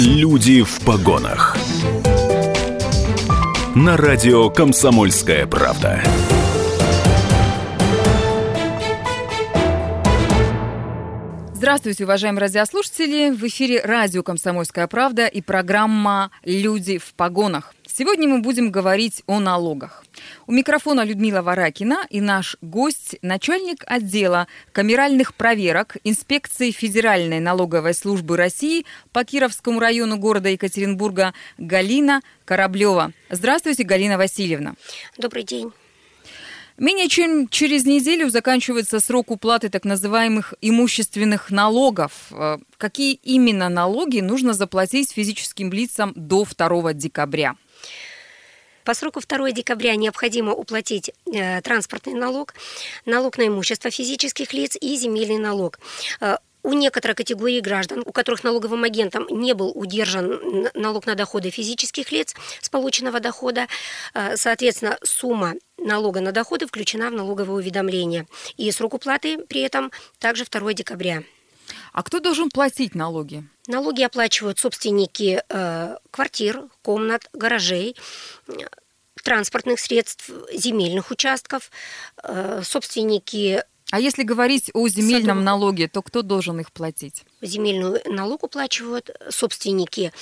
Люди в погонах. На радио Комсомольская правда. Здравствуйте, уважаемые радиослушатели! В эфире радио «Комсомольская правда» и программа «Люди в погонах». Сегодня мы будем говорить о налогах. У микрофона Людмила Варакина и наш гость – начальник отдела камеральных проверок инспекции Федеральной налоговой службы России по Кировскому району города Екатеринбурга Галина Кораблева. Здравствуйте, Галина Васильевна. Добрый день. Менее чем через неделю заканчивается срок уплаты так называемых имущественных налогов. Э, какие именно налоги нужно заплатить физическим лицам до 2 декабря? По сроку 2 декабря необходимо уплатить э, транспортный налог, налог на имущество физических лиц и земельный налог. Э, у некоторых категорий граждан, у которых налоговым агентом не был удержан налог на доходы физических лиц с полученного дохода, э, соответственно, сумма налога на доходы включена в налоговое уведомление. И срок уплаты при этом также 2 декабря. А кто должен платить налоги? Налоги оплачивают собственники э, квартир, комнат, гаражей, транспортных средств, земельных участков, э, собственники а если говорить о земельном Садов... налоге, то кто должен их платить? Земельный налог уплачивают собственники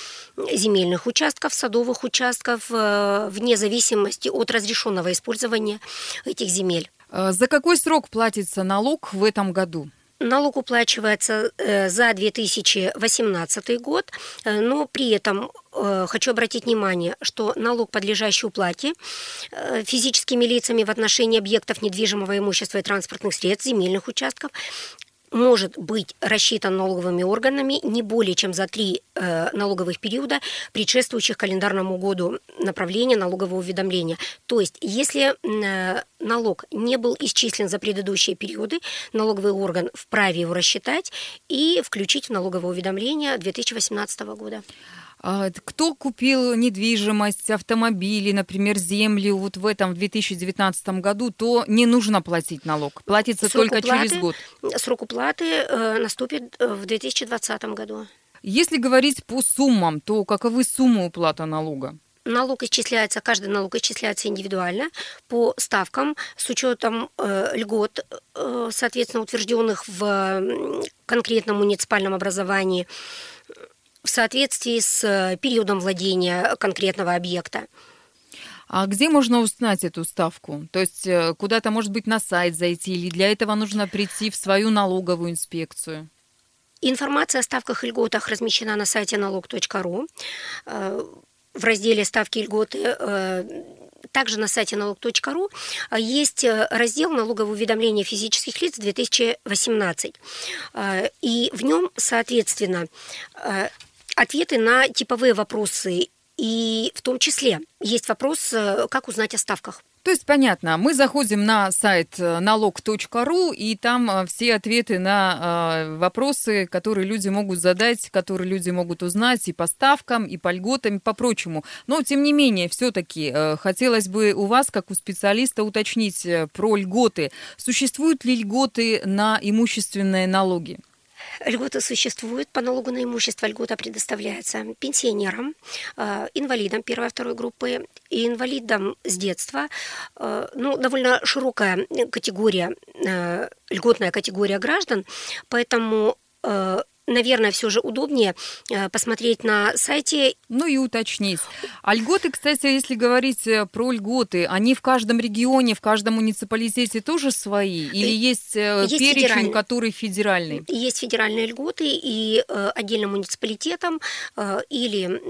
земельных участков, садовых участков, э, вне зависимости от разрешенного использования этих земель. Э, за какой срок платится налог в этом году? Налог уплачивается э, за 2018 год, э, но при этом э, хочу обратить внимание, что налог, подлежащий уплате физическими лицами в отношении объектов недвижимого имущества и транспортных средств, земельных участков, может быть рассчитан налоговыми органами не более чем за три э, налоговых периода, предшествующих календарному году направления налогового уведомления. То есть, если э, налог не был исчислен за предыдущие периоды, налоговый орган вправе его рассчитать и включить в налоговое уведомление 2018 года. А, кто купил недвижимость, автомобили, например, землю вот в этом в 2019 году, то не нужно платить налог. Платится срок только уплаты, через год. Срок уплаты э, наступит э, в 2020 году. Если говорить по суммам, то каковы суммы уплаты налога? Налог исчисляется, каждый налог исчисляется индивидуально по ставкам с учетом э, льгот, э, соответственно, утвержденных в конкретном муниципальном образовании в соответствии с э, периодом владения конкретного объекта. А где можно узнать эту ставку? То есть э, куда-то, может быть, на сайт зайти, или для этого нужно прийти в свою налоговую инспекцию? Информация о ставках и льготах размещена на сайте налог.ру э, в разделе «Ставки и льготы». Также на сайте налог.ру есть раздел налогового уведомления физических лиц 2018. И в нем, соответственно, ответы на типовые вопросы. И в том числе есть вопрос, э, как узнать о ставках. То есть понятно, мы заходим на сайт э, налог.ру, и там э, все ответы на вопросы, которые люди могут задать, которые люди могут узнать и по ставкам, и по льготам, и по прочему. Но, тем не менее, все-таки хотелось бы у вас, как у специалиста, уточнить про льготы. Существуют ли льготы на имущественные налоги? Льготы существуют. По налогу на имущество льгота предоставляется пенсионерам, э, инвалидам первой и второй группы, и инвалидам с детства. Э, ну, довольно широкая категория, э, льготная категория граждан, поэтому наверное, все же удобнее э, посмотреть на сайте. Ну и уточнить. А льготы, кстати, если говорить э, про льготы, они в каждом регионе, в каждом муниципалитете тоже свои? Или есть, э, есть перечень, федеральный. который федеральный? Есть федеральные льготы и отдельным муниципалитетам, или...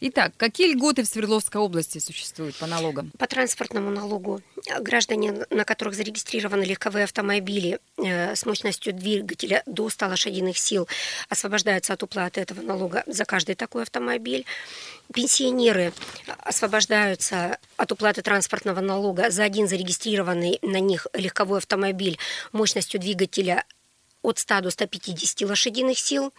Итак, какие льготы в Свердловской области существуют по налогам? По транспортному налогу граждане, на которых зарегистрированы легковые автомобили с мощностью двигателя до 100 лошадиных сил, освобождаются от уплаты этого налога за каждый такой автомобиль. Пенсионеры освобождаются от уплаты транспортного налога за один зарегистрированный на них легковой автомобиль мощностью двигателя от 100 до 150 лошадиных сил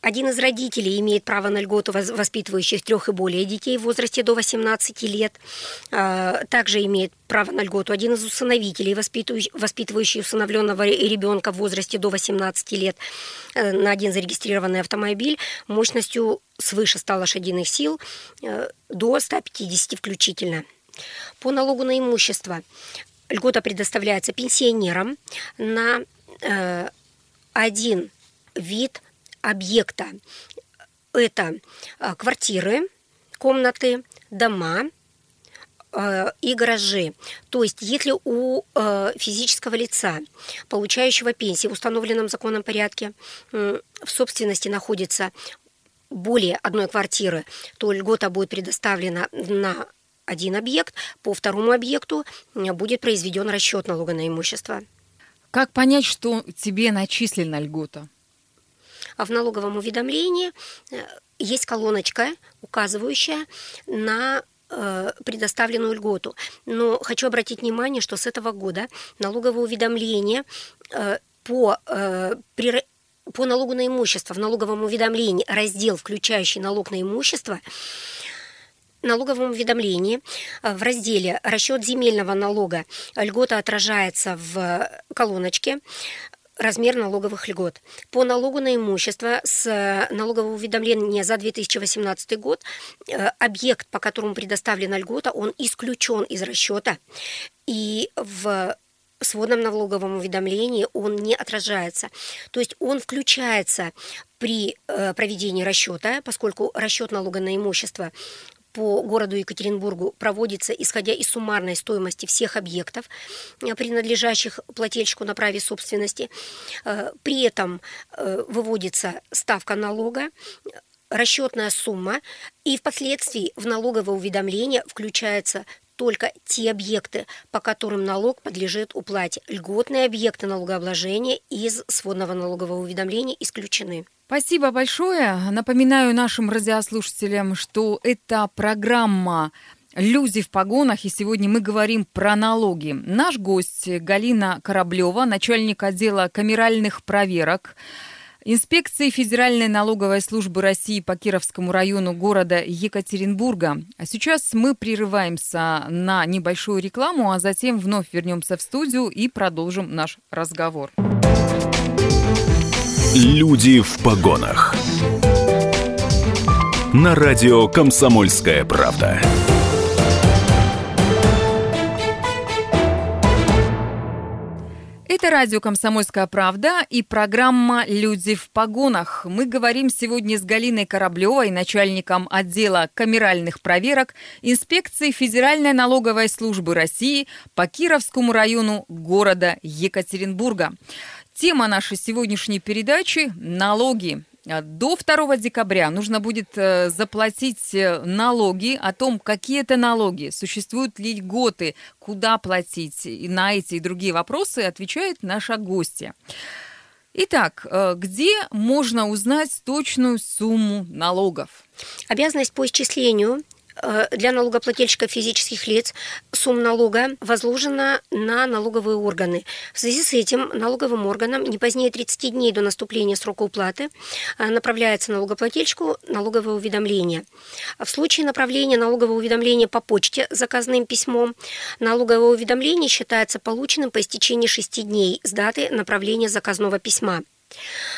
один из родителей имеет право на льготу воспитывающих трех и более детей в возрасте до 18 лет. А, также имеет право на льготу один из усыновителей, воспитывающий усыновленного ребенка в возрасте до 18 лет э, на один зарегистрированный автомобиль мощностью свыше 100 лошадиных сил э, до 150 включительно. По налогу на имущество льгота предоставляется пенсионерам на э, один вид объекта. Это э, квартиры, комнаты, дома э, и гаражи. То есть, если у э, физического лица, получающего пенсии в установленном законном порядке, в собственности находится более одной квартиры, то льгота будет предоставлена на один объект, по второму объекту будет произведен расчет налога на имущество. Как понять, что тебе начислена льгота? А в налоговом уведомлении э, есть колоночка, указывающая на э, предоставленную льготу. Но хочу обратить внимание, что с этого года налоговое уведомление э, по, по налогу на имущество в налоговом уведомлении раздел, включающий налог на имущество, налоговом уведомлении в разделе «Расчет земельного налога» льгота отражается в колоночке размер налоговых льгот. По налогу на имущество с э, налогового уведомления за 2018 год э, объект, по которому предоставлена льгота, он исключен из расчета. И в сводном налоговом уведомлении он не отражается. То есть он включается при э, проведении расчета, поскольку расчет налога на имущество по городу Екатеринбургу проводится исходя из суммарной стоимости всех объектов, э, принадлежащих плательщику на праве собственности. Э, при этом э, выводится ставка налога, расчетная сумма, и впоследствии в налоговое уведомление включается только те объекты, по которым налог подлежит уплате. Льготные объекты налогообложения из сводного налогового уведомления исключены. Спасибо большое. Напоминаю нашим радиослушателям, что это программа «Люди в погонах», и сегодня мы говорим про налоги. Наш гость Галина Кораблева, начальник отдела камеральных проверок Инспекции Федеральной налоговой службы России по Кировскому району города Екатеринбурга. А сейчас мы прерываемся на небольшую рекламу, а затем вновь вернемся в студию и продолжим наш разговор. Люди в погонах. На радио Комсомольская правда. Это радио «Комсомольская правда» и программа «Люди в погонах». Мы говорим сегодня с Галиной Кораблевой, начальником отдела камеральных проверок инспекции Федеральной налоговой службы России по Кировскому району города Екатеринбурга. Тема нашей сегодняшней передачи – налоги. А до 2 декабря нужно будет э, заплатить э, налоги о том, какие это налоги, существуют ли льготы, куда платить. И на эти и другие вопросы отвечает наша гостья. Итак, э, где можно узнать точную сумму налогов? Обязанность по исчислению для налогоплательщиков физических лиц сумма налога возложена на налоговые органы. В связи с этим налоговым органам не позднее 30 дней до наступления срока уплаты э, направляется налогоплательщику налоговое уведомление. В случае направления налогового уведомления по почте заказанным письмом, налоговое уведомление считается полученным по истечении 6 дней с даты направления заказного письма.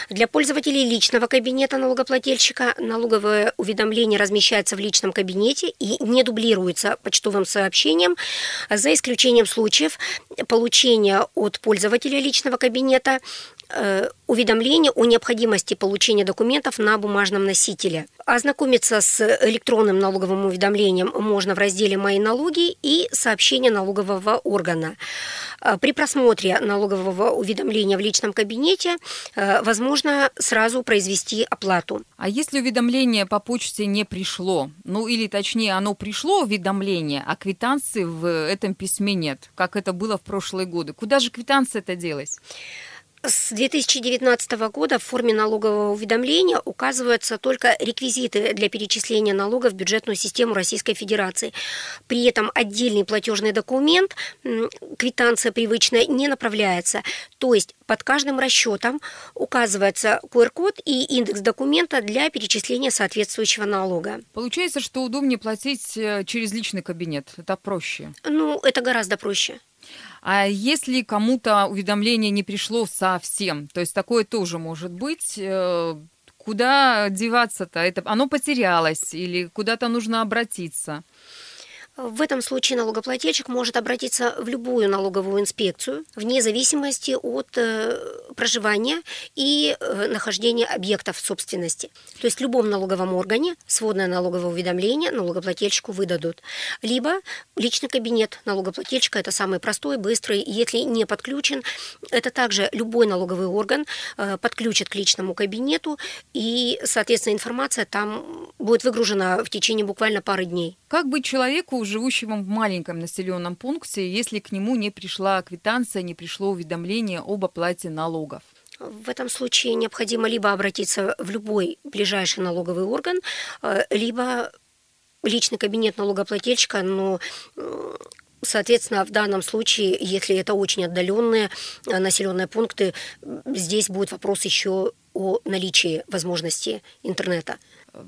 Для пользователей личного кабинета налогоплательщика налоговое уведомление размещается в личном кабинете и не дублируется почтовым сообщением, за исключением случаев получения от пользователя личного кабинета уведомление о необходимости получения документов на бумажном носителе. Ознакомиться с электронным налоговым уведомлением можно в разделе «Мои налоги» и «Сообщения налогового органа». Э, при просмотре налогового уведомления в личном кабинете э, возможно сразу произвести оплату. А если уведомление по почте не пришло, ну или точнее оно пришло уведомление, а квитанции в этом письме нет, как это было в прошлые годы, куда же квитанция это делась? С 2019 года в форме налогового уведомления указываются только реквизиты для перечисления налога в бюджетную систему Российской Федерации. При этом отдельный платежный документ, квитанция привычная, не направляется. То есть под каждым расчетом указывается QR-код и индекс документа для перечисления соответствующего налога. Получается, что удобнее платить э, через личный кабинет. Это проще. Ну, это гораздо проще. А если кому-то уведомление не пришло совсем, то есть такое тоже может быть, э, куда деваться-то? Это оно потерялось или куда-то нужно обратиться? В этом случае налогоплательщик может обратиться в любую налоговую инспекцию, вне зависимости от э, проживания и э, нахождения объектов собственности. То есть в любом налоговом органе сводное налоговое уведомление налогоплательщику выдадут. Либо личный кабинет налогоплательщика, это самый простой, быстрый. Если не подключен, это также любой налоговый орган э, подключит к личному кабинету, и, соответственно, информация там будет выгружена в течение буквально пары дней. Как быть человеку, живущему в маленьком населенном пункте, если к нему не пришла квитанция, не пришло уведомление об оплате налогов? В этом случае необходимо либо обратиться в любой ближайший налоговый орган, э, либо личный кабинет налогоплательщика, но Соответственно, в данном случае, если это очень отдаленные э, населенные пункты, здесь будет вопрос еще о наличии возможности интернета.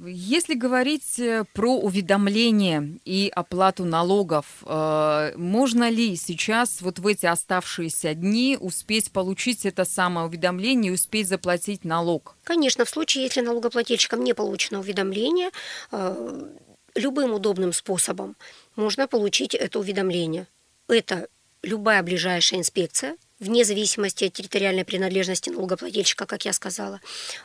Если говорить э, про уведомление и оплату налогов, э, можно ли сейчас вот в эти оставшиеся дни успеть получить это самое уведомление и успеть заплатить налог? Конечно, в случае, если налогоплательщикам не получено уведомление, э, любым удобным способом можно получить это уведомление. Это любая ближайшая инспекция, вне зависимости от территориальной принадлежности налогоплательщика, как я сказала,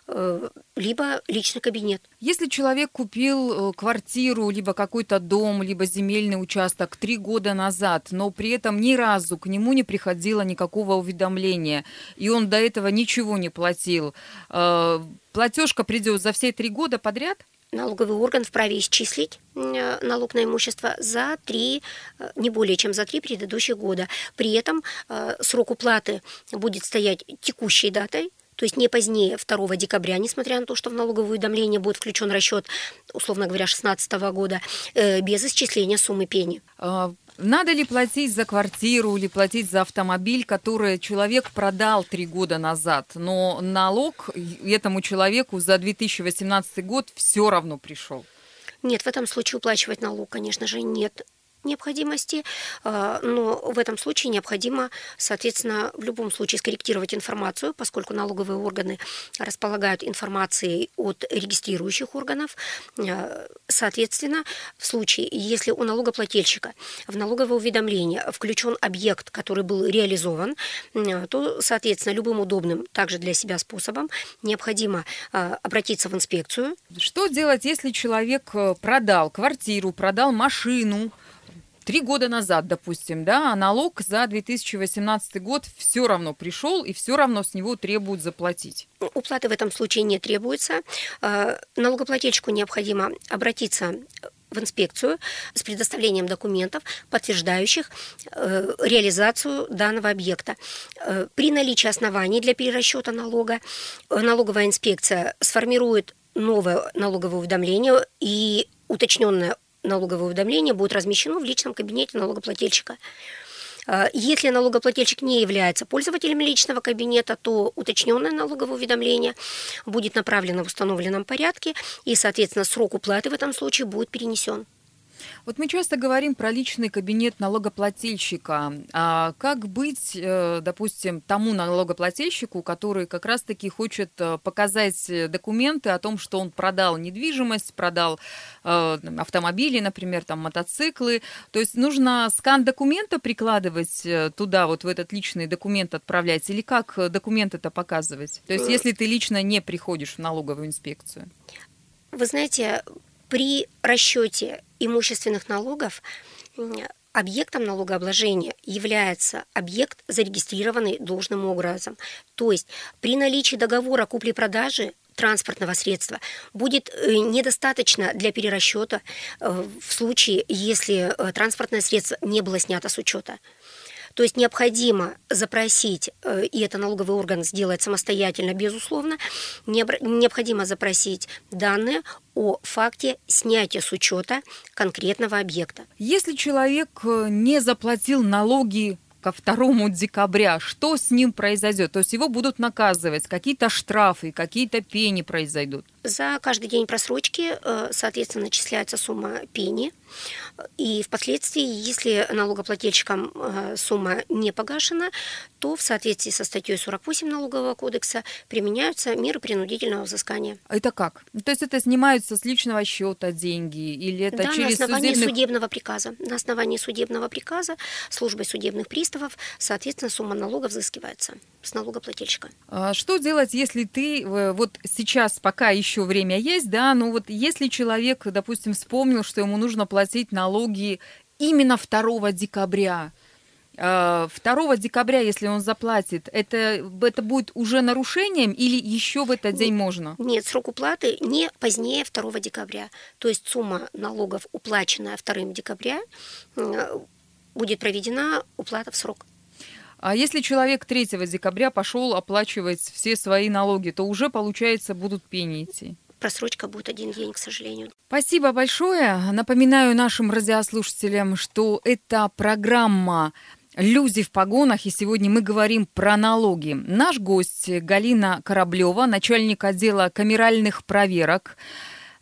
э, либо личный кабинет. Если человек купил э, квартиру, либо какой-то дом, либо земельный участок три года назад, но при этом ни разу к нему не приходило никакого уведомления, и он до этого ничего не платил, э, платежка придет за все три года подряд? Налоговый орган вправе исчислить э, налог на имущество за три, э, не более чем за три предыдущих года. При этом э, срок уплаты будет стоять текущей датой, то есть не позднее 2 декабря, несмотря на то, что в налоговое уведомление будет включен расчет, условно говоря, 2016 года, без исчисления суммы пени. А, надо ли платить за квартиру или платить за автомобиль, который человек продал три года назад, но налог этому человеку за 2018 год все равно пришел? Нет, в этом случае уплачивать налог, конечно же, нет необходимости, а, но в этом случае необходимо, соответственно, в любом случае скорректировать информацию, поскольку налоговые органы располагают информацией от регистрирующих органов. А, соответственно, в случае, если у налогоплательщика в налоговое уведомление включен объект, который был реализован, а, то, соответственно, любым удобным также для себя способом необходимо обратиться в инспекцию. Что делать, если человек э, продал квартиру, продал машину, три года назад, допустим, да, а налог за 2018 год все равно пришел и все равно с него требуют заплатить. Уплаты в этом случае не требуется. А, налогоплательщику необходимо обратиться в инспекцию с предоставлением документов, подтверждающих э, реализацию данного объекта. Э, при наличии оснований для перерасчета налога э, налоговая инспекция сформирует новое налоговое уведомление и уточненное налоговое уведомление будет размещено в личном кабинете налогоплательщика. А, если налогоплательщик не является пользователем личного кабинета, то уточненное налоговое уведомление будет направлено в установленном порядке, и, соответственно, срок уплаты в этом случае будет перенесен. Вот мы часто говорим про личный кабинет налогоплательщика. А как быть, э, допустим, тому налогоплательщику, который как раз-таки хочет э, показать документы о том, что он продал недвижимость, продал э, автомобили, например, там мотоциклы. То есть нужно скан документа прикладывать туда, вот в этот личный документ отправлять, или как документ это показывать? То есть если ты лично не приходишь в налоговую инспекцию? Вы знаете, при расчете имущественных налогов объектом налогообложения является объект, зарегистрированный должным образом. То есть при наличии договора купли-продажи транспортного средства будет э, недостаточно для перерасчета э, в случае, если э, транспортное средство не было снято с учета. То есть необходимо запросить, э, и это налоговый орган сделает самостоятельно, безусловно, необходимо запросить данные о факте снятия с учета конкретного объекта. Если человек э, не заплатил налоги ко 2 декабря, что с ним произойдет? То есть его будут наказывать, какие-то штрафы, какие-то пени произойдут? За каждый день просрочки, э, соответственно, начисляется сумма пени. И впоследствии, если налогоплательщикам э, сумма не погашена, то в соответствии со статьей 48 Налогового кодекса применяются меры принудительного взыскания. А это как? То есть это снимаются с личного счета деньги или это да, через на основании судебных... судебного приказа. На основании судебного приказа службой судебных приставов, соответственно, сумма налога взыскивается с налогоплательщика. А что делать, если ты э, вот сейчас, пока еще время есть, да, но вот если человек, допустим, вспомнил, что ему нужно платить налоги именно 2 декабря, 2 а, декабря, если он заплатит, это, это будет уже нарушением или еще в этот день можно? Нет, срок уплаты не позднее 2 декабря. То есть сумма налогов, уплаченная 2 декабря, будет проведена уплата в срок. А если человек 3 декабря пошел оплачивать все свои налоги, то уже, получается, будут пени идти? Просрочка будет один день, к сожалению. Спасибо большое. Напоминаю нашим радиослушателям, что это программа «Люди в погонах», и сегодня мы говорим про налоги. Наш гость Галина Кораблева, начальник отдела камеральных проверок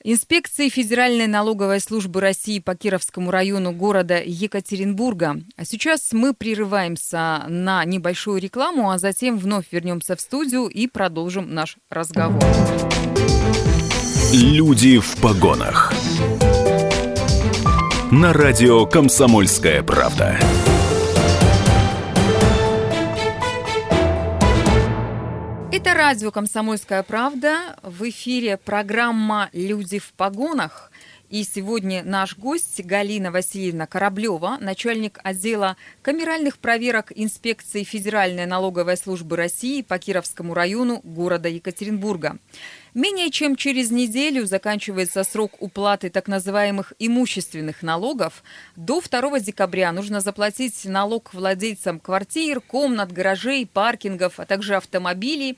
Инспекции Федеральной налоговой службы России по Кировскому району города Екатеринбурга. А сейчас мы прерываемся на небольшую рекламу, а затем вновь вернемся в студию и продолжим наш разговор. Люди в погонах. На радио «Комсомольская правда». Это радио «Комсомольская правда». В эфире программа «Люди в погонах». И сегодня наш гость Галина Васильевна Кораблева, начальник отдела камеральных проверок инспекции Федеральной налоговой службы России по Кировскому району города Екатеринбурга. Менее чем через неделю заканчивается срок уплаты так называемых имущественных налогов. До 2 декабря нужно заплатить налог владельцам квартир, комнат, гаражей, паркингов, а также автомобилей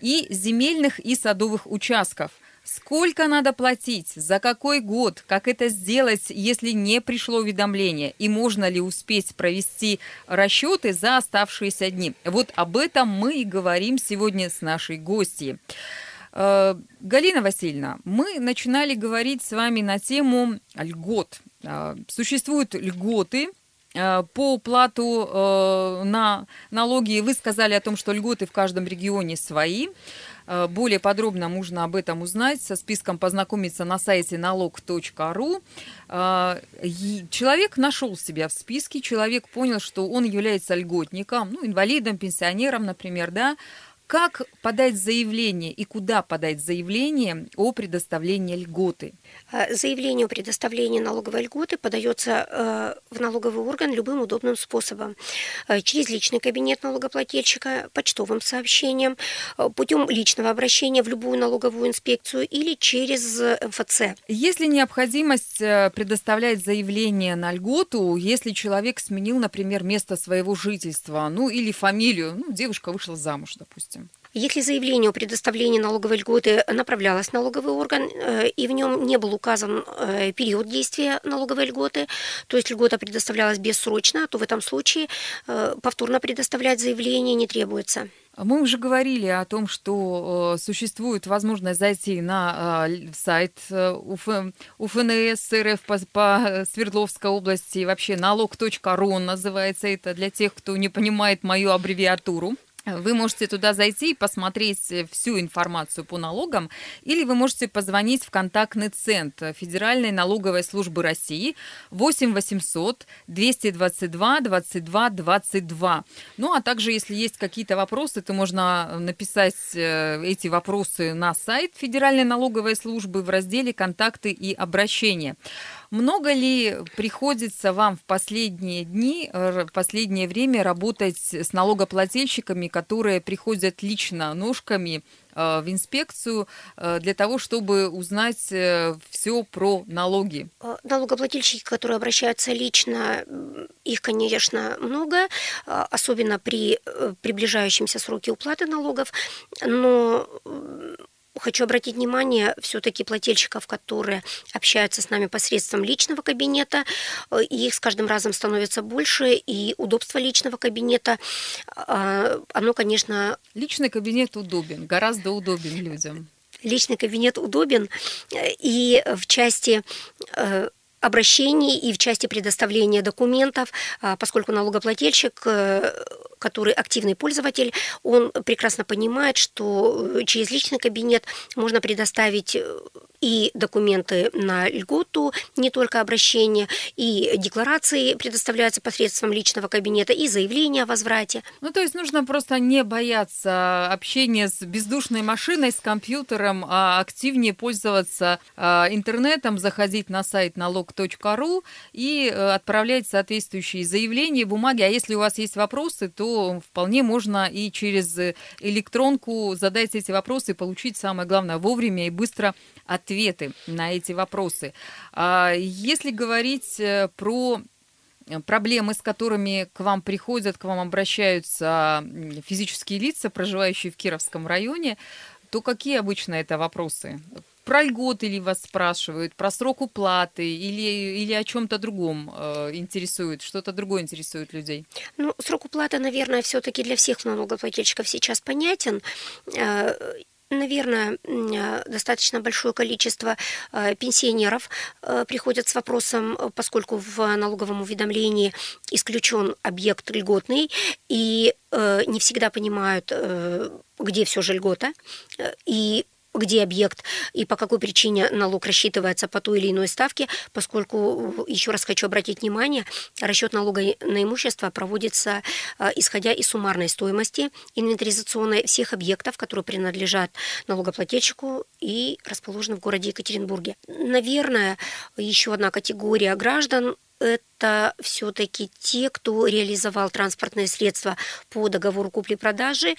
и земельных и садовых участков – Сколько надо платить, за какой год, как это сделать, если не пришло уведомление, и можно ли успеть провести расчеты за оставшиеся дни. Вот об этом мы и говорим сегодня с нашей гостьей. Э, Галина Васильевна, мы начинали говорить с вами на тему льгот. Э, существуют льготы, э, по уплату на налоги. Вы сказали о том, что льготы в каждом регионе свои. Более подробно можно об этом узнать, со списком познакомиться на сайте налог.ру. Человек нашел себя в списке, человек понял, что он является льготником, ну, инвалидом, пенсионером, например, да, как подать заявление и куда подать заявление о предоставлении льготы? А, заявление о предоставлении налоговой льготы подается э, в налоговый орган любым удобным способом. Э, через личный кабинет налогоплательщика, почтовым сообщением, э, путем личного обращения в любую налоговую инспекцию или через МФЦ. Есть ли необходимость предоставлять заявление на льготу, если человек сменил, например, место своего жительства, ну или фамилию, ну, девушка вышла замуж, допустим? Если заявление о предоставлении налоговой льготы направлялось в налоговый орган, э, и в нем не был указан э, период действия налоговой льготы, то есть льгота предоставлялась бессрочно, то в этом случае э, повторно предоставлять заявление не требуется. Мы уже говорили о том, что существует возможность зайти на сайт УФ, УФНС РФ по, по Свердловской области, вообще налог.ру называется это для тех, кто не понимает мою аббревиатуру. Вы можете туда зайти и посмотреть э, всю информацию по налогам, или вы можете позвонить в контактный центр Федеральной налоговой службы России 8 800 222 22 22. Ну, а также, если есть какие-то вопросы, то можно написать э, эти вопросы на сайт Федеральной налоговой службы в разделе «Контакты и обращения». Много ли приходится вам в последние дни, в последнее время работать с налогоплательщиками, которые приходят лично ножками в инспекцию для того, чтобы узнать все про налоги? Налогоплательщики, которые обращаются лично, их, конечно, много, особенно при приближающемся сроке уплаты налогов, но Хочу обратить внимание все-таки плательщиков, которые общаются с нами посредством личного кабинета. Э, их с каждым разом становится больше, и удобство личного кабинета, а, оно, конечно... Личный кабинет удобен, гораздо удобен людям. Личный кабинет удобен, э, и в части э, обращений и в части предоставления документов, а, поскольку налогоплательщик который активный пользователь, он прекрасно понимает, что э, через личный кабинет можно предоставить э, и документы на льготу, не только обращение, и декларации предоставляются посредством личного кабинета, и заявление о возврате. Ну, то есть нужно просто не бояться общения с бездушной машиной, с компьютером, а активнее пользоваться а, интернетом, заходить на сайт налог.ру и э, отправлять соответствующие заявления, бумаги. А если у вас есть вопросы, то вполне можно и через электронку задать эти вопросы и получить, самое главное, вовремя и быстро ответы на эти вопросы. А если говорить э, про проблемы, с которыми к вам приходят, к вам обращаются физические лица, проживающие в Кировском районе, то какие обычно это вопросы? Про льготы ли вас спрашивают, про срок уплаты или, или о чем-то другом э, интересует, что-то другое интересует людей? Ну, срок уплаты, наверное, все-таки для всех налогоплательщиков сейчас понятен. Э, наверное, э, достаточно большое количество э, пенсионеров приходят с вопросом, поскольку в налоговом уведомлении исключен объект льготный, и не всегда понимают, где все же льгота, и где объект и по какой причине налог рассчитывается по той или иной ставке, поскольку, еще раз хочу обратить внимание, расчет налога на имущество проводится а, исходя из суммарной стоимости инвентаризационной всех объектов, которые принадлежат налогоплательщику и расположены в городе Екатеринбурге. Наверное, еще одна категория граждан это все-таки те, кто реализовал транспортные средства по договору купли-продажи.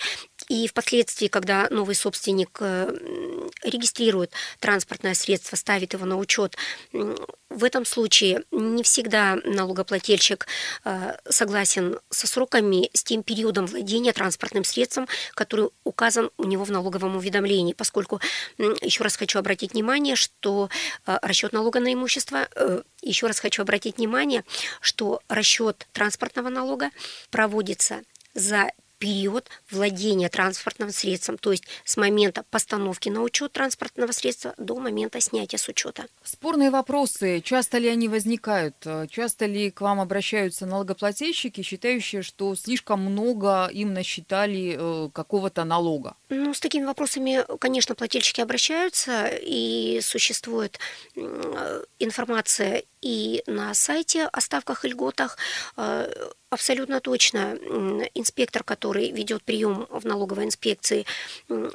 И впоследствии, когда новый собственник э, регистрирует транспортное средство, ставит его на учет, в этом случае не всегда налогоплательщик э, согласен со сроками, с тем периодом владения транспортным средством, который указан у него в налоговом уведомлении, поскольку, еще раз хочу обратить внимание, что э, расчет налога на имущество, еще раз хочу обратить внимание, что расчет транспортного налога проводится за период владения транспортным средством, то есть с момента постановки на учет транспортного средства до момента снятия с учета. Спорные вопросы, часто ли они возникают? Часто ли к вам обращаются налогоплательщики, считающие, что слишком много им насчитали э, какого-то налога? Ну, с такими вопросами, конечно, плательщики обращаются, и существует информация и на сайте о ставках и льготах. Абсолютно точно инспектор, который ведет прием в налоговой инспекции,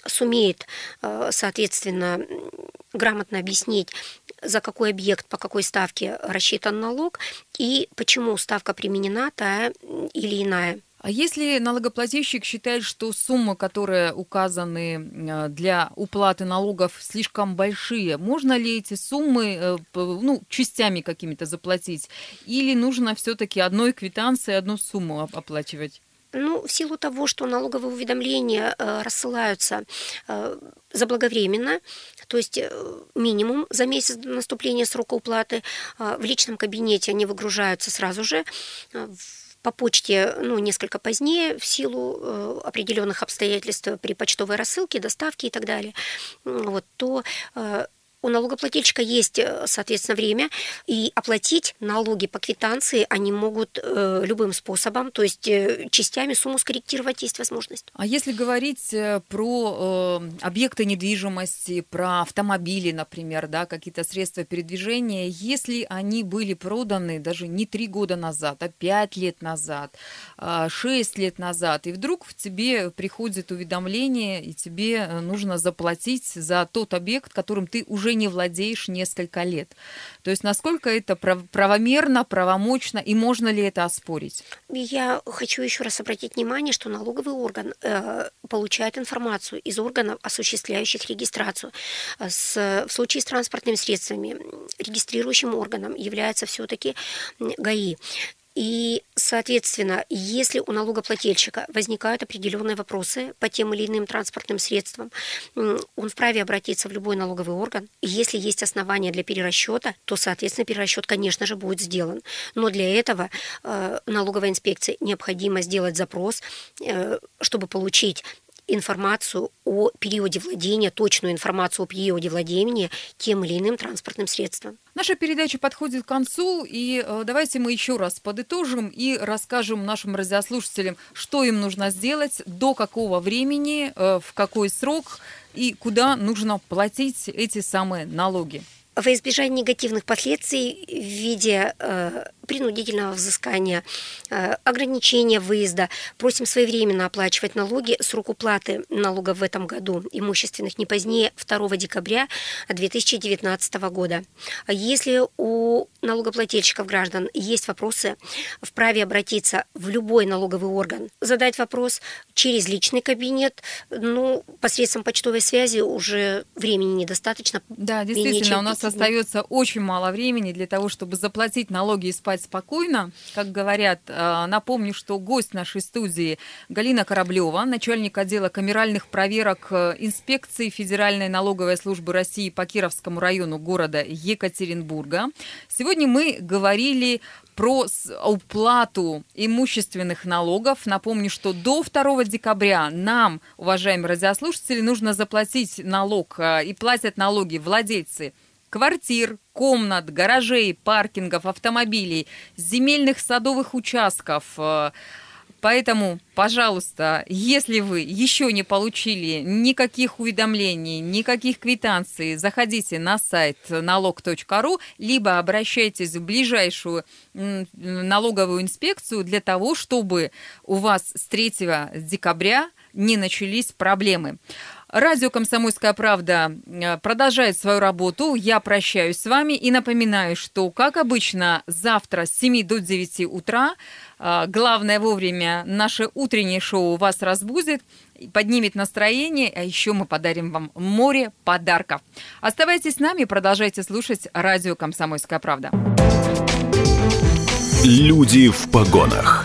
сумеет, э, соответственно, грамотно объяснить, за какой объект, по какой ставке рассчитан налог и почему ставка применена та или иная. А если налогоплательщик считает, что суммы, которые указаны э, для уплаты налогов, слишком большие, можно ли эти суммы э, ну, частями какими-то заплатить? Или нужно все-таки одной квитанцией одну сумму оплачивать? Ну, в силу того, что налоговые уведомления э, рассылаются заблаговременно, то есть минимум за месяц до наступления срока уплаты, в личном кабинете они выгружаются сразу же, по почте ну, несколько позднее в силу э, определенных обстоятельств при почтовой рассылке, доставке и так далее, вот, то э, у налогоплательщика есть, э, соответственно, время, и оплатить налоги по квитанции они могут э, любым способом, то есть э, частями сумму скорректировать есть возможность. А если говорить э, про э, объекты недвижимости, про автомобили, например, да, какие-то средства передвижения, если они были проданы даже не три года назад, а пять лет назад, э, шесть лет назад, и вдруг в тебе приходит уведомление, и тебе нужно заплатить за тот объект, которым ты уже не не владеешь несколько лет. То есть насколько это правомерно, правомочно и можно ли это оспорить? Я хочу еще раз обратить внимание, что налоговый орган э, получает информацию из органов, осуществляющих регистрацию. С, в случае с транспортными средствами регистрирующим органом является все-таки ГАИ. И, соответственно, если у налогоплательщика возникают определенные вопросы по тем или иным транспортным средствам, он вправе обратиться в любой налоговый орган. Если есть основания для перерасчета, то, соответственно, перерасчет, конечно же, будет сделан. Но для этого э, налоговой инспекции необходимо сделать запрос, э, чтобы получить информацию о периоде владения, точную информацию о периоде владения тем или иным транспортным средством. Наша передача подходит к концу, и э, давайте мы еще раз подытожим и расскажем нашим радиослушателям, что им нужно сделать, до какого времени, э, в какой срок и куда нужно платить эти самые налоги. Во избежание негативных последствий в виде э, принудительного взыскания, э, ограничения выезда. Просим своевременно оплачивать налоги. Срок уплаты налогов в этом году имущественных не позднее 2 декабря 2019 года. Если у налогоплательщиков граждан есть вопросы, вправе обратиться в любой налоговый орган, задать вопрос через личный кабинет. Ну, посредством почтовой связи уже времени недостаточно. Да, действительно, у нас остается очень мало времени для того, чтобы заплатить налоги и спать спать спокойно. Как говорят, э, напомню, что гость нашей студии Галина Кораблева, начальник отдела камеральных проверок э, инспекции Федеральной налоговой службы России по Кировскому району города Екатеринбурга. Сегодня мы говорили про уплату имущественных налогов. Напомню, что до 2 декабря нам, уважаемые радиослушатели, нужно заплатить налог э, и платят налоги владельцы квартир, комнат, гаражей, паркингов, автомобилей, земельных садовых участков. Э, поэтому, пожалуйста, если вы еще не получили никаких уведомлений, никаких квитанций, заходите на сайт налог.ру, либо обращайтесь в ближайшую налоговую инспекцию для того, чтобы у вас с 3 декабря не начались проблемы. Радио «Комсомольская правда» э, продолжает свою работу. Я прощаюсь с вами и напоминаю, что, как обычно, завтра с 7 до 9 утра, э, главное вовремя, наше утреннее шоу вас разбудит, поднимет настроение, а еще мы подарим вам море подарков. Оставайтесь с нами и продолжайте слушать радио «Комсомольская правда». Люди в погонах.